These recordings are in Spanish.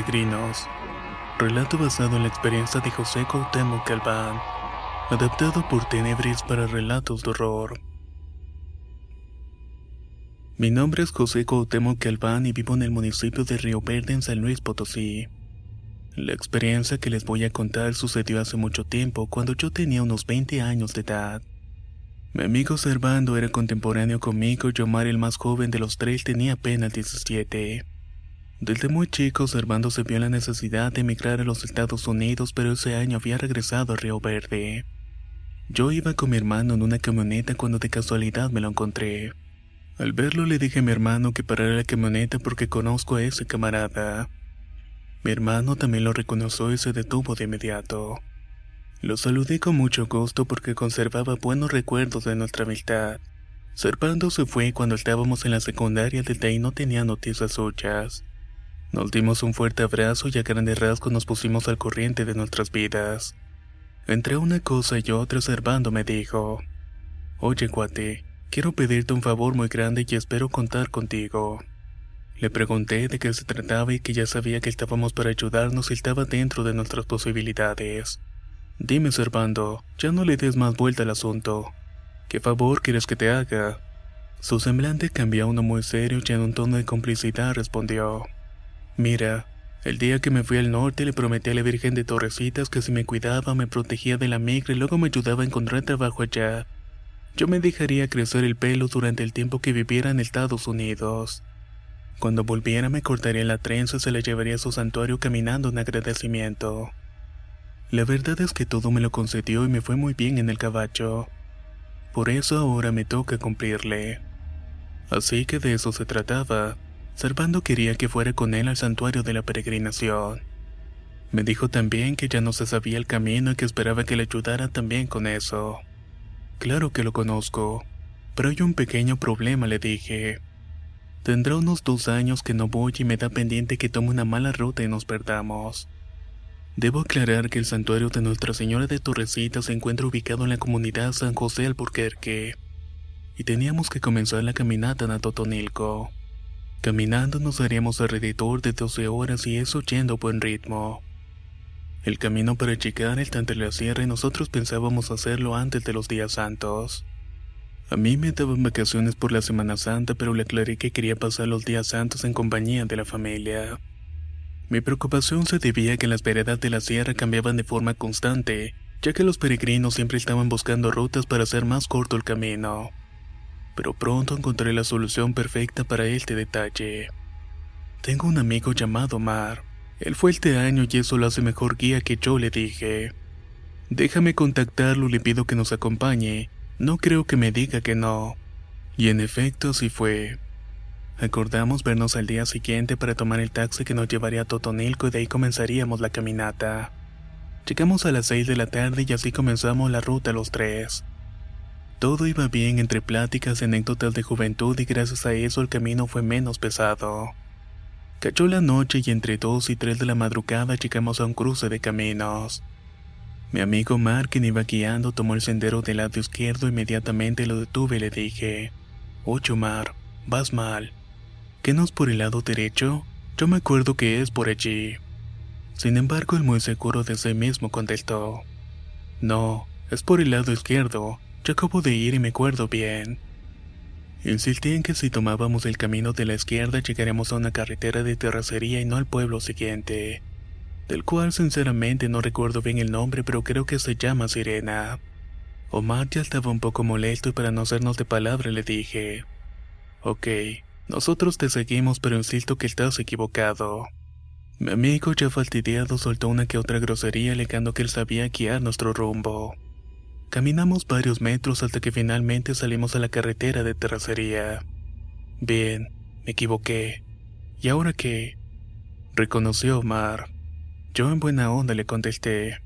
Peregrinos. Relato basado en la experiencia de José Cuauhtémoc Galván, adaptado por Tenebris para relatos de horror. Mi nombre es José Cuauhtémoc Galván y vivo en el municipio de Río Verde en San Luis Potosí. La experiencia que les voy a contar sucedió hace mucho tiempo, cuando yo tenía unos 20 años de edad. Mi amigo Servando era contemporáneo conmigo y Omar, el más joven de los tres, tenía apenas 17. Desde muy chico, Servando se vio la necesidad de emigrar a los Estados Unidos, pero ese año había regresado a Río Verde. Yo iba con mi hermano en una camioneta cuando de casualidad me lo encontré. Al verlo le dije a mi hermano que parara la camioneta porque conozco a ese camarada. Mi hermano también lo reconoció y se detuvo de inmediato. Lo saludé con mucho gusto porque conservaba buenos recuerdos de nuestra amistad. Servando se fue cuando estábamos en la secundaria desde ahí no tenía noticias suyas. Nos dimos un fuerte abrazo y a grandes rasgos nos pusimos al corriente de nuestras vidas. Entre una cosa y otra, Servando me dijo: Oye, guate, quiero pedirte un favor muy grande y espero contar contigo. Le pregunté de qué se trataba y que ya sabía que estábamos para ayudarnos y estaba dentro de nuestras posibilidades. Dime, Servando, ya no le des más vuelta al asunto. ¿Qué favor quieres que te haga? Su semblante cambió a uno muy serio y en un tono de complicidad respondió. Mira, el día que me fui al norte le prometí a la Virgen de Torrecitas que si me cuidaba, me protegía de la migra y luego me ayudaba a encontrar trabajo allá. Yo me dejaría crecer el pelo durante el tiempo que viviera en Estados Unidos. Cuando volviera me cortaría la trenza y se la llevaría a su santuario caminando en agradecimiento. La verdad es que todo me lo concedió y me fue muy bien en el caballo. Por eso ahora me toca cumplirle. Así que de eso se trataba. Servando quería que fuera con él al santuario de la peregrinación. Me dijo también que ya no se sabía el camino y que esperaba que le ayudara también con eso. Claro que lo conozco, pero hay un pequeño problema, le dije. Tendrá unos dos años que no voy y me da pendiente que tome una mala ruta y nos perdamos. Debo aclarar que el santuario de Nuestra Señora de Torrecita se encuentra ubicado en la comunidad San José Alburquerque, y teníamos que comenzar la caminata a Totonilco. Caminando nos daríamos alrededor de 12 horas y eso yendo a buen ritmo. El camino para llegar está entre la sierra y nosotros pensábamos hacerlo antes de los días santos. A mí me daban vacaciones por la Semana Santa, pero le aclaré que quería pasar los días santos en compañía de la familia. Mi preocupación se debía a que las veredas de la sierra cambiaban de forma constante, ya que los peregrinos siempre estaban buscando rutas para hacer más corto el camino pero pronto encontré la solución perfecta para este detalle. Tengo un amigo llamado Mar. Él fue este año y eso lo hace mejor guía que yo le dije. Déjame contactarlo y le pido que nos acompañe. No creo que me diga que no. Y en efecto así fue. Acordamos vernos al día siguiente para tomar el taxi que nos llevaría a Totonilco y de ahí comenzaríamos la caminata. Llegamos a las seis de la tarde y así comenzamos la ruta los tres. Todo iba bien entre pláticas y anécdotas de juventud y gracias a eso el camino fue menos pesado. Cayó la noche y entre dos y tres de la madrugada llegamos a un cruce de caminos. Mi amigo Mark, quien iba guiando, tomó el sendero del lado izquierdo e inmediatamente lo detuve y le dije, Ocho Mar, vas mal. ¿Qué no es por el lado derecho? Yo me acuerdo que es por allí. Sin embargo, el muy seguro de sí mismo contestó, No, es por el lado izquierdo. Yo acabo de ir y me acuerdo bien. Insistí en que si tomábamos el camino de la izquierda llegaremos a una carretera de terracería y no al pueblo siguiente. del cual sinceramente no recuerdo bien el nombre, pero creo que se llama Sirena. Omar ya estaba un poco molesto y para no hacernos de palabra le dije, Ok, nosotros te seguimos pero insisto que estás equivocado. Mi amigo ya fastidiado soltó una que otra grosería alegando que él sabía guiar nuestro rumbo. Caminamos varios metros hasta que finalmente salimos a la carretera de terracería. Bien, me equivoqué. ¿Y ahora qué? Reconoció Omar. Yo en buena onda le contesté.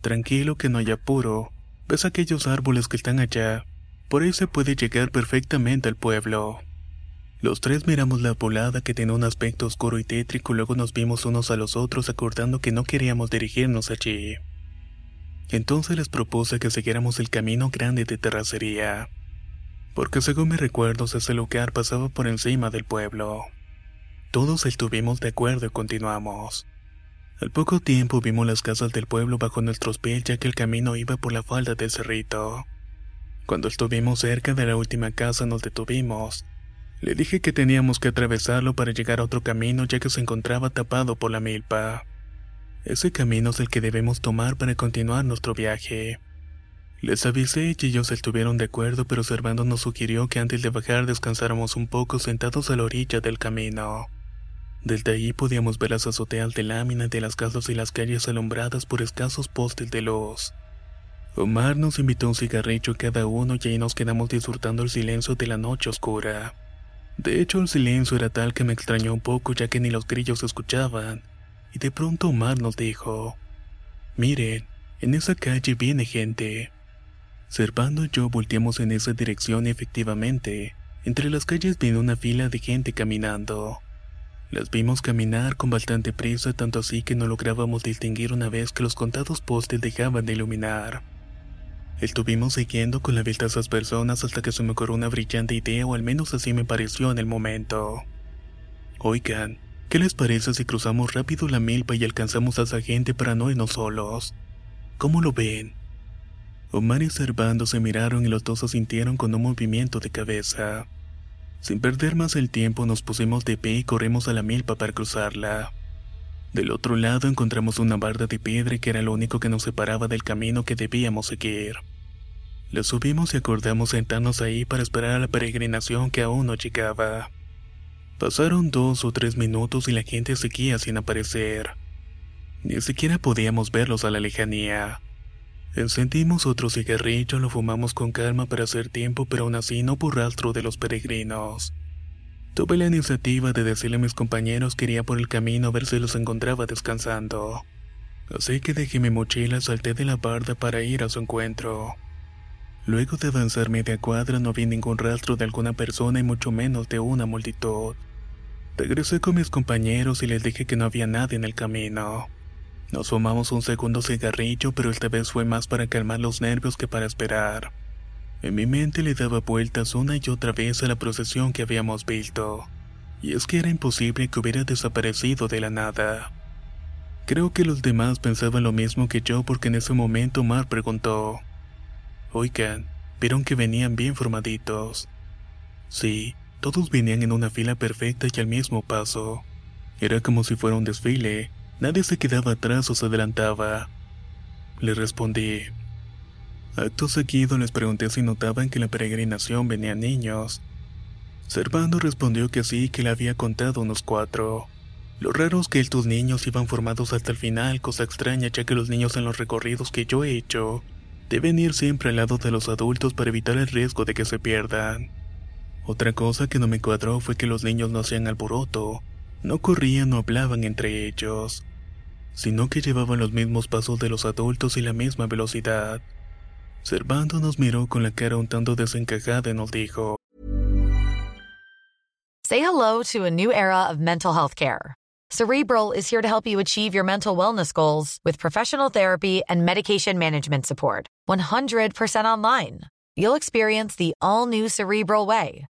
Tranquilo que no hay apuro. ¿Ves aquellos árboles que están allá? Por ahí se puede llegar perfectamente al pueblo. Los tres miramos la volada que tenía un aspecto oscuro y tétrico, luego nos vimos unos a los otros acordando que no queríamos dirigirnos allí. Entonces les propuse que siguiéramos el camino grande de terracería, porque según mis recuerdos ese lugar pasaba por encima del pueblo. Todos estuvimos de acuerdo y continuamos. Al poco tiempo vimos las casas del pueblo bajo nuestros pies ya que el camino iba por la falda del cerrito. Cuando estuvimos cerca de la última casa nos detuvimos. Le dije que teníamos que atravesarlo para llegar a otro camino ya que se encontraba tapado por la milpa. Ese camino es el que debemos tomar para continuar nuestro viaje. Les avisé y ellos estuvieron de acuerdo, pero Servando nos sugirió que antes de bajar descansáramos un poco sentados a la orilla del camino. Desde allí podíamos ver las azoteas de lámina de las casas y las calles alumbradas por escasos postes de luz. Omar nos invitó un cigarrillo cada uno y ahí nos quedamos disfrutando el silencio de la noche oscura. De hecho, el silencio era tal que me extrañó un poco ya que ni los grillos se escuchaban. Y de pronto Omar nos dijo, Miren, en esa calle viene gente. Servando y yo volteamos en esa dirección y efectivamente, entre las calles viene una fila de gente caminando. Las vimos caminar con bastante prisa, tanto así que no lográbamos distinguir una vez que los contados postes dejaban de iluminar. Estuvimos siguiendo con la vista a esas personas hasta que se me ocurrió una brillante idea, o al menos así me pareció en el momento. Oigan, ¿qué les parece si cruzamos rápido la milpa y alcanzamos a esa gente para no irnos solos? ¿Cómo lo ven? Omar y Servando se miraron y los dos sintieron con un movimiento de cabeza. Sin perder más el tiempo nos pusimos de pie y corrimos a la milpa para cruzarla. Del otro lado encontramos una barda de piedra que era lo único que nos separaba del camino que debíamos seguir. La subimos y acordamos sentarnos ahí para esperar a la peregrinación que aún no llegaba. Pasaron dos o tres minutos y la gente seguía sin aparecer. Ni siquiera podíamos verlos a la lejanía. Encendimos otro cigarrillo, lo fumamos con calma para hacer tiempo, pero aún así no por rastro de los peregrinos. Tuve la iniciativa de decirle a mis compañeros que iría por el camino a ver si los encontraba descansando. Así que dejé mi mochila, salté de la barda para ir a su encuentro. Luego de avanzar media cuadra no vi ningún rastro de alguna persona y mucho menos de una multitud. Regresé con mis compañeros y les dije que no había nadie en el camino. Nos fumamos un segundo cigarrillo, pero esta vez fue más para calmar los nervios que para esperar. En mi mente le daba vueltas una y otra vez a la procesión que habíamos visto. Y es que era imposible que hubiera desaparecido de la nada. Creo que los demás pensaban lo mismo que yo porque en ese momento Mar preguntó. Oigan, vieron que venían bien formaditos. Sí, todos venían en una fila perfecta y al mismo paso. Era como si fuera un desfile, nadie se quedaba atrás o se adelantaba. Le respondí. Acto seguido les pregunté si notaban que en la peregrinación venían niños. Servando respondió que sí, que le había contado unos cuatro. Lo raro es que estos niños iban formados hasta el final, cosa extraña ya que los niños en los recorridos que yo he hecho Deben ir siempre al lado de los adultos para evitar el riesgo de que se pierdan. Otra cosa que no me cuadró fue que los niños no hacían alboroto, no corrían o hablaban entre ellos, sino que llevaban los mismos pasos de los adultos y la misma velocidad. Servando nos miró con la cara un tanto desencajada y nos dijo: Say hello to a new era of mental health care. Cerebral is here to help you achieve your mental wellness goals with professional therapy and medication management support. 100% online. You'll experience the all new Cerebral Way,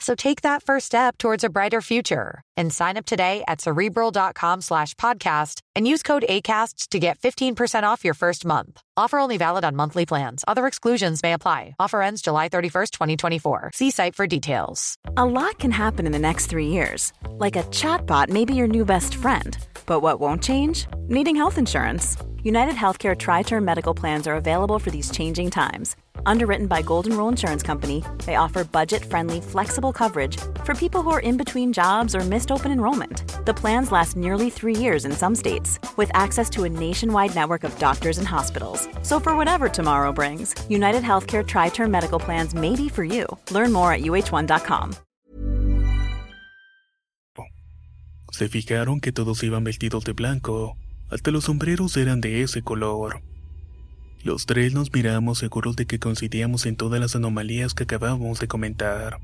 So take that first step towards a brighter future and sign up today at cerebral.com slash podcast and use code ACasts to get 15% off your first month. Offer only valid on monthly plans. Other exclusions may apply. Offer ends July 31st, 2024. See site for details. A lot can happen in the next three years. Like a chatbot may be your new best friend. But what won't change? Needing health insurance. United Healthcare Tri Term Medical Plans are available for these changing times Underwritten by Golden Rule Insurance Company, they offer budget-friendly, flexible coverage for people who are in between jobs or missed open enrollment. The plans last nearly three years in some states, with access to a nationwide network of doctors and hospitals. So for whatever tomorrow brings, United Healthcare Tri-Term Medical Plans may be for you. Learn more at uh1.com. Se fijaron que todos iban vestidos de blanco, hasta los sombreros eran de ese color. Los tres nos miramos seguros de que coincidíamos en todas las anomalías que acabábamos de comentar.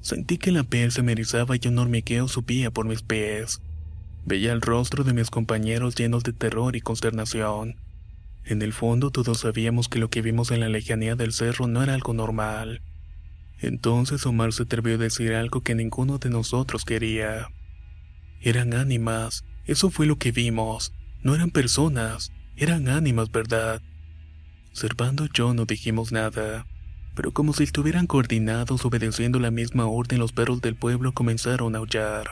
Sentí que la piel se me erizaba y un hormigueo subía por mis pies. Veía el rostro de mis compañeros llenos de terror y consternación. En el fondo todos sabíamos que lo que vimos en la lejanía del cerro no era algo normal. Entonces Omar se atrevió a decir algo que ninguno de nosotros quería. Eran ánimas, eso fue lo que vimos. No eran personas, eran ánimas, ¿verdad? Servando y yo no dijimos nada, pero como si estuvieran coordinados obedeciendo la misma orden, los perros del pueblo comenzaron a aullar.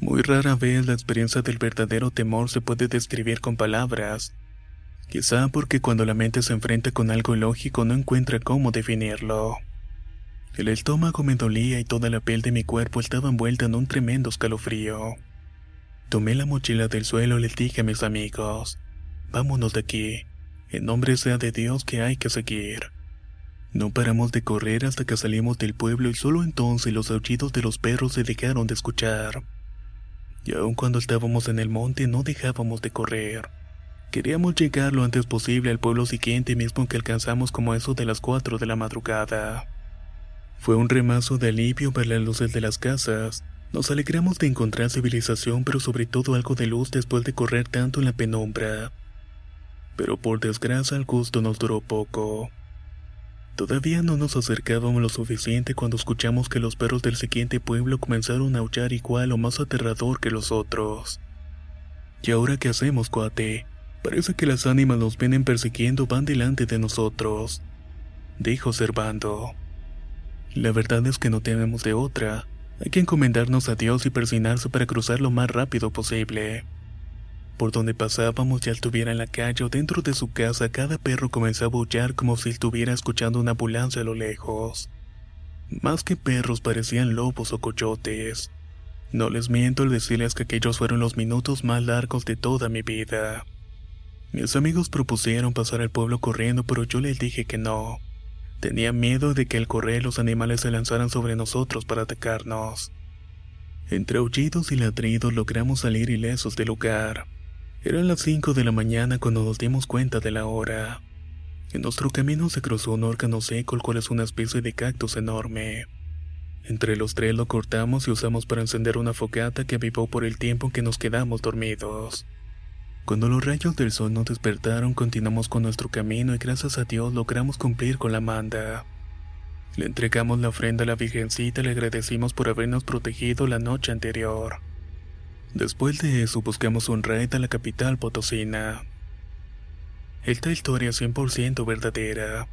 Muy rara vez la experiencia del verdadero temor se puede describir con palabras. Quizá porque cuando la mente se enfrenta con algo lógico no encuentra cómo definirlo. El estómago me dolía y toda la piel de mi cuerpo estaba envuelta en un tremendo escalofrío. Tomé la mochila del suelo y les dije a mis amigos, vámonos de aquí. En nombre sea de Dios que hay que seguir. No paramos de correr hasta que salimos del pueblo y solo entonces los aullidos de los perros se dejaron de escuchar. Y aun cuando estábamos en el monte no dejábamos de correr. Queríamos llegar lo antes posible al pueblo siguiente mismo que alcanzamos como eso de las 4 de la madrugada. Fue un remazo de alivio ver las luces de las casas. Nos alegramos de encontrar civilización pero sobre todo algo de luz después de correr tanto en la penumbra pero por desgracia el gusto nos duró poco. Todavía no nos acercábamos lo suficiente cuando escuchamos que los perros del siguiente pueblo comenzaron a aullar igual o más aterrador que los otros. ¿Y ahora qué hacemos, cuate? Parece que las ánimas nos vienen persiguiendo van delante de nosotros, dijo Servando. La verdad es que no tenemos de otra. Hay que encomendarnos a Dios y persignarse para cruzar lo más rápido posible. Por donde pasábamos, ya estuviera en la calle o dentro de su casa, cada perro comenzaba a aullar como si estuviera escuchando una ambulancia a lo lejos. Más que perros parecían lobos o coyotes. No les miento al decirles que aquellos fueron los minutos más largos de toda mi vida. Mis amigos propusieron pasar al pueblo corriendo, pero yo les dije que no. Tenía miedo de que al correr los animales se lanzaran sobre nosotros para atacarnos. Entre aullidos y ladridos logramos salir ilesos del lugar. Eran las 5 de la mañana cuando nos dimos cuenta de la hora. En nuestro camino se cruzó un órgano seco, el cual es una especie de cactus enorme. Entre los tres lo cortamos y usamos para encender una fogata que avivó por el tiempo en que nos quedamos dormidos. Cuando los rayos del sol nos despertaron, continuamos con nuestro camino y gracias a Dios logramos cumplir con la manda. Le entregamos la ofrenda a la Virgencita y le agradecimos por habernos protegido la noche anterior. Después de eso buscamos un raid a la capital potosina. Esta historia es 100% verdadera.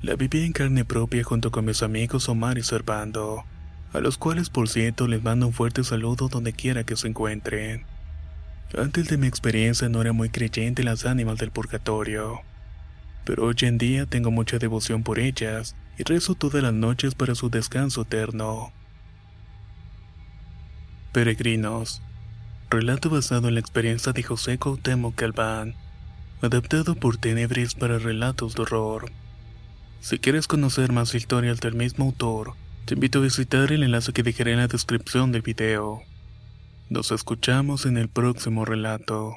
La viví en carne propia junto con mis amigos Omar y Servando, a los cuales por cierto les mando un fuerte saludo donde quiera que se encuentren. Antes de mi experiencia no era muy creyente en las ánimas del purgatorio, pero hoy en día tengo mucha devoción por ellas y rezo todas las noches para su descanso eterno. Peregrinos, Relato basado en la experiencia de José Cuauhtémoc Calván, adaptado por Tenebris para relatos de horror. Si quieres conocer más historias del mismo autor, te invito a visitar el enlace que dejaré en la descripción del video. Nos escuchamos en el próximo relato.